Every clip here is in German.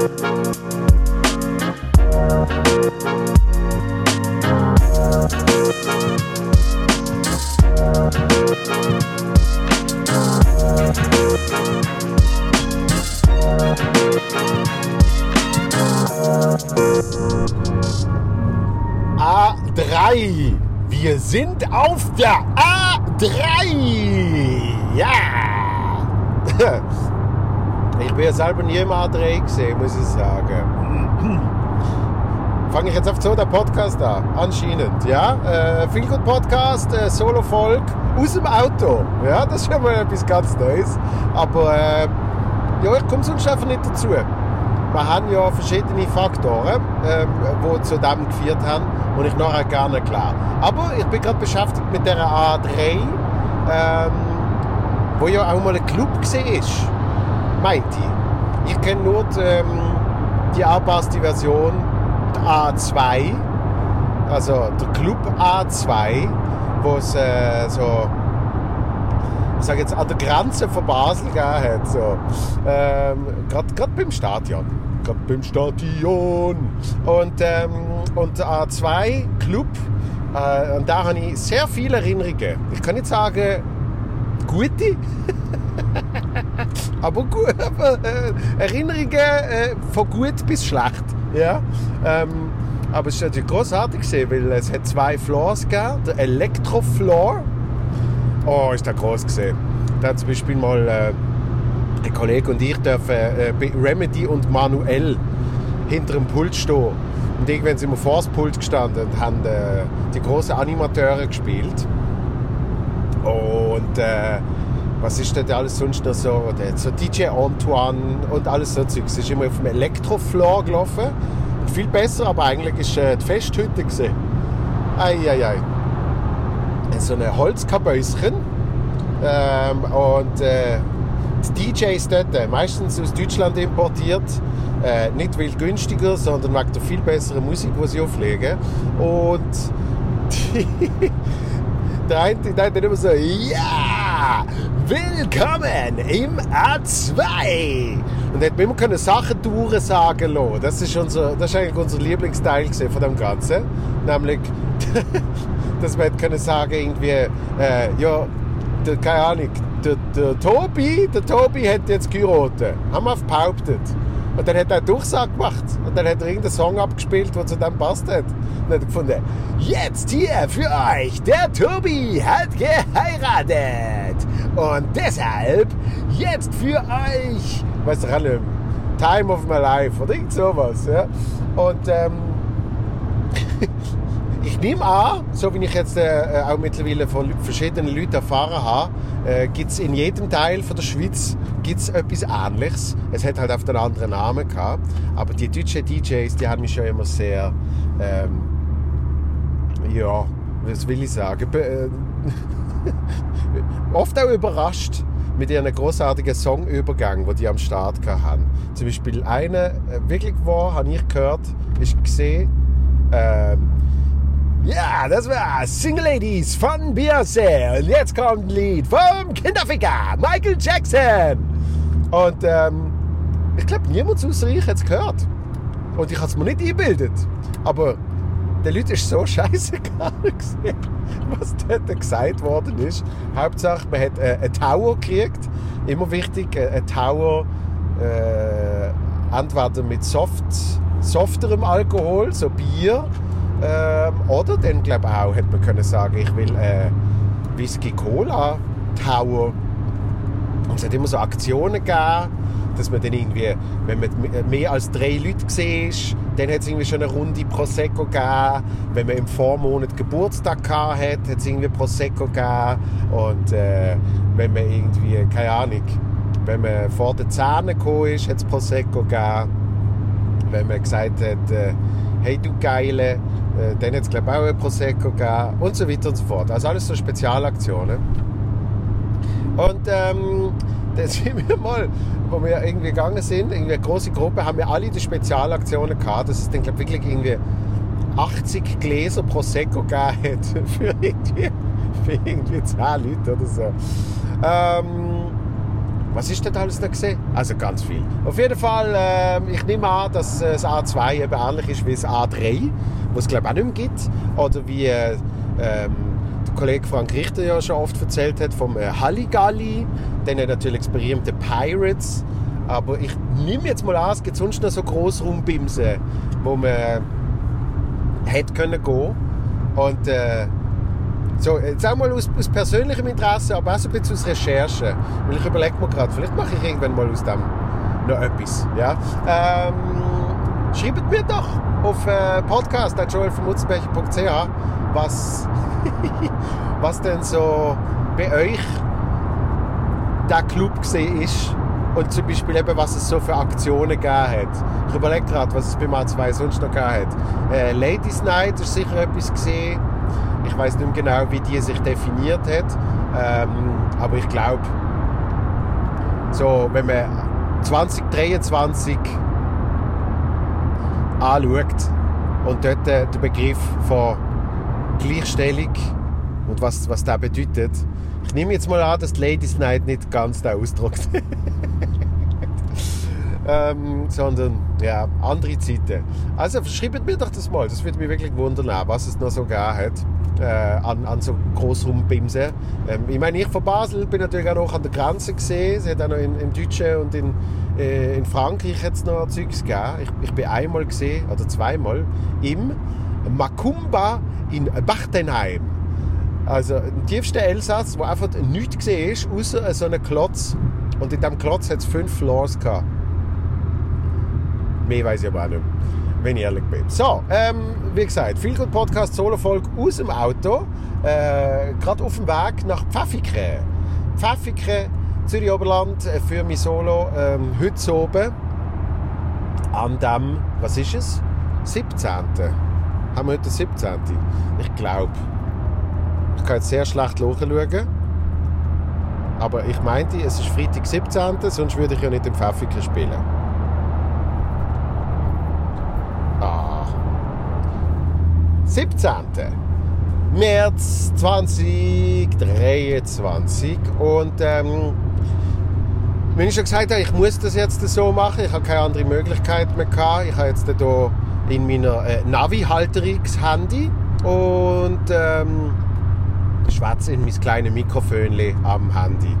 A3. Wir sind auf der A3. Ja. Ich bin ja selber nie im A3 gesehen, muss ich sagen. Fange ich jetzt auf so den Podcast an? Anscheinend, ja. Äh, viel gut Podcast, äh, Solo-Folge aus dem Auto. Ja, das ist schon mal etwas ganz Neues. Aber äh, ja, ich komme sonst einfach nicht dazu. Wir haben ja verschiedene Faktoren, ähm, die zu dem geführt haben, und ich nachher gerne klar. Aber ich bin gerade beschäftigt mit der A3, ähm, wo ja auch mal ein Club war, meint ich. Ich kenne nur die, ähm, die Version, die A2, also der Club A2, wo es äh, so ich sage jetzt, an der Grenze von Basel gegeben hat. So. Ähm, Gerade beim Stadion. Gerade beim Stadion. Und, ähm, und A2 Club, äh, und da habe ich sehr viele Erinnerungen. Ich kann nicht sagen, gute, aber, gut, aber äh, Erinnerungen äh, von gut bis schlecht. Ja? Ähm, aber es war natürlich großartig, weil es hat zwei Floors gegeben. Der Elektrofloor Oh, ist der groß gesehen. Da hat zum Beispiel mal äh, ein Kollege und ich dürfen äh, Remedy und Manuel hinter dem Pult stehen. Und irgendwann sind wir vor das Pult gestanden und haben äh, die großen Animateure gespielt. Und äh, was ist denn alles sonst noch so? So DJ Antoine und alles so Zeugs. Ist immer auf dem Elektrofloor gelaufen. Und viel besser, aber eigentlich war äh, die Festhütte gesehen. Eieiei. Ei, ei so ein Holzkabäuschen. Ähm, und äh, die DJs dort, äh, meistens aus Deutschland importiert, äh, nicht weil günstiger, sondern wegen der viel besseren Musik, die sie auflegen. Und die, der eine, der eine immer so, ja, willkommen im A2. Und hat mir immer können Sachen durchsagen lassen. Das ist, unser, das ist eigentlich unser Lieblingsteil von dem Ganzen. Nämlich, dass man können sagen irgendwie, äh, ja, der, keine Ahnung, der, der, Tobi, der Tobi hat jetzt geheiratet. Haben wir behauptet. Und dann hat er eine Durchsage gemacht. Und dann hat er irgendeinen Song abgespielt, der zu dem passt hat. Und dann hat gefunden, jetzt hier für euch, der Tobi hat geheiratet. Und deshalb jetzt für euch, weißt du, alle, Time of my life oder irgend sowas. Ja? Und ähm, ich nehme an, so wie ich jetzt äh, auch mittlerweile von verschiedenen Leuten erfahren habe, äh, gibt es in jedem Teil von der Schweiz gibt's etwas Ähnliches. Es hat halt auf einen anderen Namen gehabt. Aber die deutschen DJs, die haben mich schon immer sehr, ähm, ja, was will ich sagen, äh, oft auch überrascht mit ihren großartigen Songübergang, die die am Start hatten. Zum Beispiel eine, äh, wirklich war, habe ich gehört, ist gesehen, ähm, ja, das war Single Ladies von Beyoncé. Und jetzt kommt ein Lied vom Kinderficker, Michael Jackson. Und ähm, ich glaube, niemand außer ich hat es gehört. Und ich habe es mir nicht eingebildet. Aber den Leuten ist so scheißegal was dort gesagt worden ist. Hauptsache, man hat äh, einen Tower gekriegt. Immer wichtig, äh, ein Tower äh, entweder mit soft, softerem Alkohol, so Bier, ähm, oder dann glaube ich auch, hätte man können sagen, ich will äh, Whisky Cola Tower. Und es hat immer so Aktionen gegeben, dass man dann irgendwie, wenn man mehr als drei Leute sieht, dann hat es irgendwie schon eine Runde Prosecco gegeben. Wenn man im Vormonat Geburtstag hatte, hat es irgendwie Prosecco gegeben. Und äh, wenn man irgendwie, keine Ahnung, wenn man vor den Zähnen gekommen ist, hat es Prosecco gegeben. Wenn man gesagt hat, äh, hey du Geile, äh, dann es glaube ich auch ein Prosecco gegeben und so weiter und so fort. Also alles so Spezialaktionen. Und ähm, dann sind wir mal, wo wir irgendwie gegangen sind, irgendwie eine große Gruppe, haben wir alle die Spezialaktionen gehabt. Das ist dann glaube wirklich irgendwie 80 Gläser Prosecco gegeben für irgendwie, für irgendwie 10 Leute oder so. Ähm, was ist denn alles noch gesehen? Also ganz viel. Auf jeden Fall, äh, ich nehme an, dass äh, das A2 eben ähnlich ist wie das A3, was es glaube ich auch nicht mehr gibt. Oder wie äh, ähm, der Kollege Frank Richter ja schon oft erzählt hat vom äh, Halligalli. Dann natürlich das berühmte Pirates. Aber ich nehme jetzt mal an, es gibt sonst noch so Grossraumbimsen, wo man hätte können gehen. Und äh, so, jetzt auch mal aus, aus, persönlichem Interesse, aber auch so ein bisschen aus Recherche. Weil ich überlege mir gerade, vielleicht mache ich irgendwann mal aus dem noch etwas. Ja? Ähm, schreibt mir doch auf äh, podcast.joelvermutzenbecher.ch was, was denn so bei euch der Club gesehen ist und zum Beispiel eben, was es so für Aktionen gegeben hat. Ich überlege gerade, was es beim A2 sonst noch gegeben hat. Äh, Ladies Night ist sicher etwas gesehen. Ich weiß nicht mehr genau, wie die sich definiert hat. Ähm, aber ich glaube, so, wenn man 2023 anschaut und dort äh, den Begriff von Gleichstellung und was, was das bedeutet, ich nehme jetzt mal an, dass die Ladies Night nicht ganz der Ausdruck ist. ähm, sondern ja, andere Zeiten. Also schreibt mir doch das mal, das würde mich wirklich wundern, was es noch so gegeben hat äh, an, an so Grossraumbimsen. Ähm, ich meine, ich von Basel bin natürlich auch noch an der Grenze gesehen, es hat auch noch in, im Deutschen und in, äh, in Frankreich hat es noch Zeugs gegeben. Ich, ich bin einmal gesehen, oder zweimal, im Makumba in Bachtenheim. Also im tiefsten Elsass, wo einfach nichts gesehen ist, außer so einem Klotz. Und in diesem Klotz hat es fünf Floors gehabt. Mehr weiß ich aber auch nicht wenn ich ehrlich bin. So, ähm, wie gesagt, viel gut Podcast, Solo-Folge aus dem Auto. Äh, Gerade auf dem Weg nach Pfäffikon. Pfäffikon, Zürich Oberland, äh, für mein Solo. Ähm, heute oben an dem, was ist es? 17. Haben wir heute den 17. Ich glaube. Ich kann jetzt sehr schlecht schauen. Aber ich meinte, es ist Freitag 17. Sonst würde ich ja nicht im Pfäffikon spielen. 17. März 2023 und ähm, wenn ich schon gesagt habe, ich muss das jetzt so machen, ich habe keine andere Möglichkeit mehr gehabt. Ich habe jetzt hier in meiner äh, Navi-Halterungs-Handy und ähm, schwätze in mein kleines Mikrofon am Handy.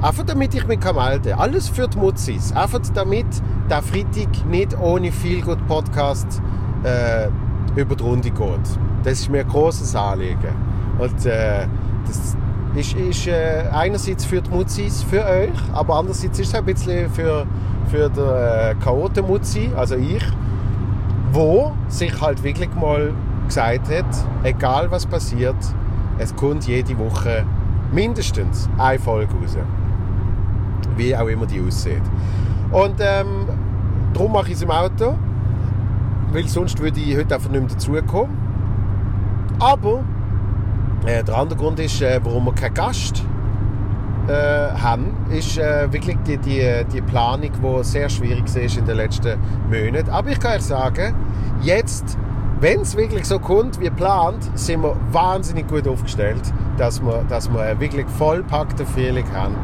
Einfach damit ich mich melden kann. Alles für die Mutzis. Einfach damit der Freitag nicht ohne viel gut Podcast äh, über die Runde geht. Das ist mir ein grosses Anliegen. Und äh, das ist, ist äh, einerseits für die Mutzis, für euch, aber andererseits ist es ein bisschen für, für den äh, Chaoten-Mutzi, also ich, wo sich halt wirklich mal gesagt hat, egal was passiert, es kommt jede Woche mindestens eine Folge raus. Wie auch immer die aussieht. Und ähm, darum mache ich es im Auto weil sonst würde ich heute einfach nicht mehr dazukommen. Aber äh, der andere Grund ist, äh, warum wir keinen Gast äh, haben, ist äh, wirklich die, die, die Planung, die sehr schwierig ist in den letzten Monaten. Aber ich kann euch sagen, jetzt, wenn es wirklich so kommt wie geplant, sind wir wahnsinnig gut aufgestellt, dass wir, dass wir einen wirklich vollpackten Frühling haben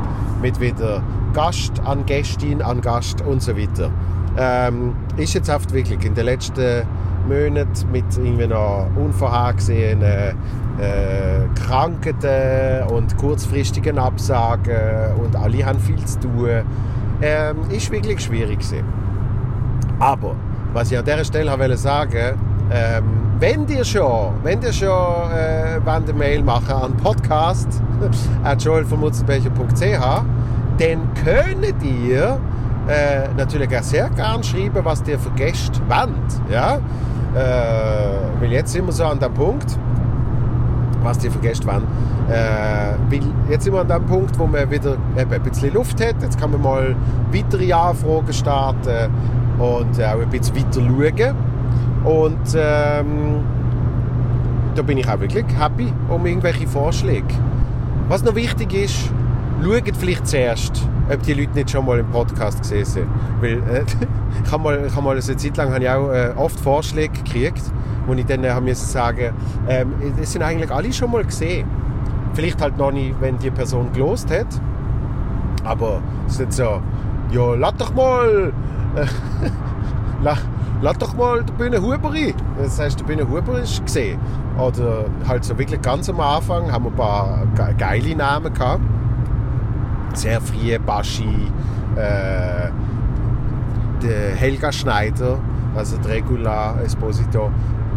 mit wieder Gast an Gästin an Gast und so weiter. Ähm, ist jetzt oft wirklich in den letzten Monaten mit irgendwie noch unvorhergesehenen äh, Krankheiten und kurzfristigen Absagen und alle haben viel zu tun, ähm, ist wirklich schwierig gewesen. Aber was ich an dieser Stelle wollte sagen, ähm, wenn ihr schon, wenn ihr schon äh, eine Mail machen an podcast joelvermutzenbecher.ch, dann könnt ihr äh, natürlich auch sehr gern schreiben, was ihr für Gäste wollt. Ja? Äh, weil jetzt sind wir so an dem Punkt, was ihr für Gäste. Äh, weil jetzt sind wir an dem Punkt, wo man wieder eben ein bisschen Luft hat. Jetzt kann man mal weitere Anfragen starten und auch ein bisschen weiter schauen. Und ähm, da bin ich auch wirklich happy um irgendwelche Vorschläge. Was noch wichtig ist, schaut vielleicht zuerst, ob die Leute nicht schon mal im Podcast gesehen sind. Weil, äh, ich habe mal, habe mal eine Zeit lang ich auch äh, oft Vorschläge gekriegt, wo ich dann äh, habe sagen ähm, es sind eigentlich alle schon mal gesehen. Vielleicht halt noch nicht, wenn die Person gelost hat. Aber es ist nicht so, ja, lass doch mal, äh, lass, doch mal der Bühne Huber rein. Das heißt, der Bühne Huber ist gesehen. Oder halt so wirklich ganz am Anfang haben wir ein paar geile Namen gehabt. Sehr frühe Baschi, äh, Helga Schneider, also der Regula Esposito,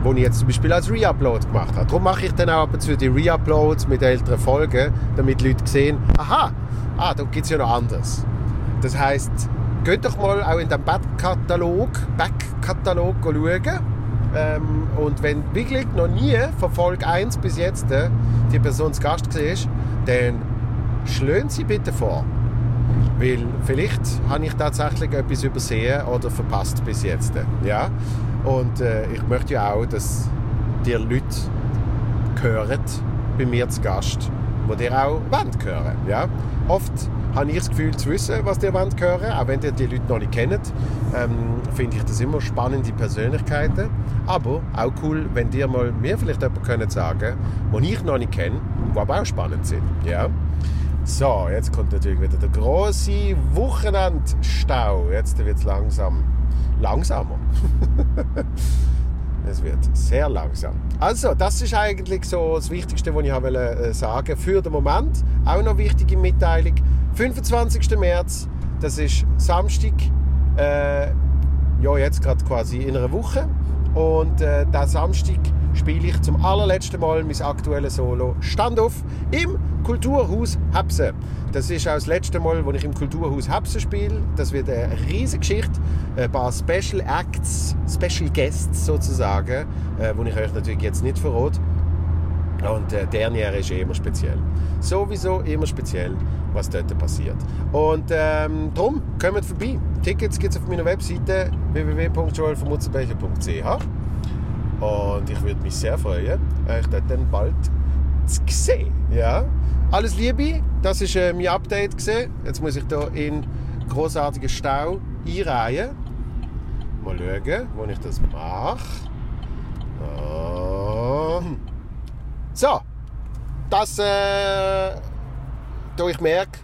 wo ich jetzt zum Beispiel als Reupload gemacht habe. Darum mache ich dann auch ab und zu die Reuploads mit älteren Folgen, damit Leute sehen, aha, ah, da gibt es ja noch anders. Das heißt, geht doch mal auch in den Backkatalog, Backkatalog schauen. Ähm, und wenn wirklich noch nie von Folge 1 bis jetzt äh, die Person zu Gast war, dann schlönen Sie bitte vor. Weil vielleicht habe ich tatsächlich etwas übersehen oder verpasst bis jetzt. Ja? Und äh, ich möchte ja auch, dass die Leute hören bei mir zu Gast, die ihr auch wollen hören. Ja? Oft habe ich das Gefühl zu wissen, was ihr wollt hören auch wenn ihr die Leute noch nicht kennt. Ähm, finde ich das immer spannende Persönlichkeiten. Aber auch cool, wenn ihr mal mir vielleicht jemanden können sagen den ich noch nicht kenne, die aber auch spannend sind. Ja? So, jetzt kommt natürlich wieder der große Wochenendstau. Jetzt wird es langsam langsamer. es wird sehr langsam. Also, das ist eigentlich so das Wichtigste, was ich wollte äh, sagen für den Moment. Auch noch wichtige Mitteilung. 25. März, das ist Samstag, äh, ja jetzt gerade quasi in einer Woche. Und äh, diesen Samstag spiele ich zum allerletzten Mal mein aktuelles Solo Standoff im Kulturhaus Hepse. Das ist auch das letzte Mal, wo ich im Kulturhaus Hepse spiele. Das wird eine riesige Geschichte. Ein paar Special Acts, Special Guests sozusagen, äh, wo ich euch natürlich jetzt nicht verrate. Und äh, Dernier ist eh immer speziell. Sowieso immer speziell, was dort passiert. Und ähm, darum, kommt vorbei. Tickets gibt es auf meiner Webseite www.joelvermutzenbecher.ch und ich würde mich sehr freuen, euch dort dann bald zu sehen. Ja? Alles Liebe, das war äh, mein Update. Gewesen. Jetzt muss ich hier in großartigen Stau einreihen. Mal schauen, wo ich das mache. Oh. So, das, äh, da ich merke,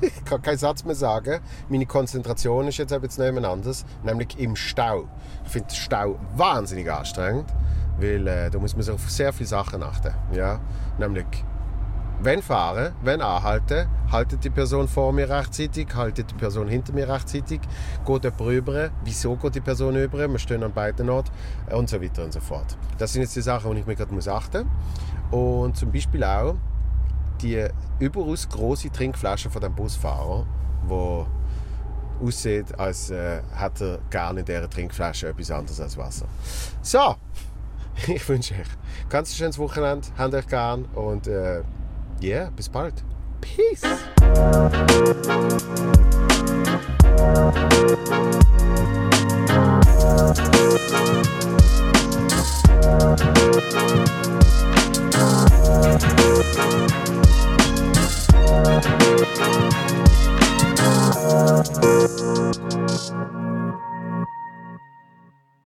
ich kann keinen Satz mehr sagen. Meine Konzentration ist jetzt etwas anders, nämlich im Stau. Ich finde Stau wahnsinnig anstrengend, weil äh, da muss man sich auf sehr viele Sachen achten. Ja? Nämlich, wenn fahren, wenn anhalten, haltet die Person vor mir rechtzeitig, haltet die Person hinter mir rechtzeitig, geht jemand rüber, wieso geht die Person rüber, wir stehen an beiden Orten und so weiter und so fort. Das sind jetzt die Sachen, die ich mir gerade achten muss. Und zum Beispiel auch, die überaus große Trinkflasche von dem Busfahrer, wo aussieht, als äh, hätte er gerne in dieser Trinkflasche etwas anderes als Wasser. So, ich wünsche euch ein ganz schönes Wochenende, habt euch gern und ja, äh, yeah, bis bald. Peace! Thank you. Thank you.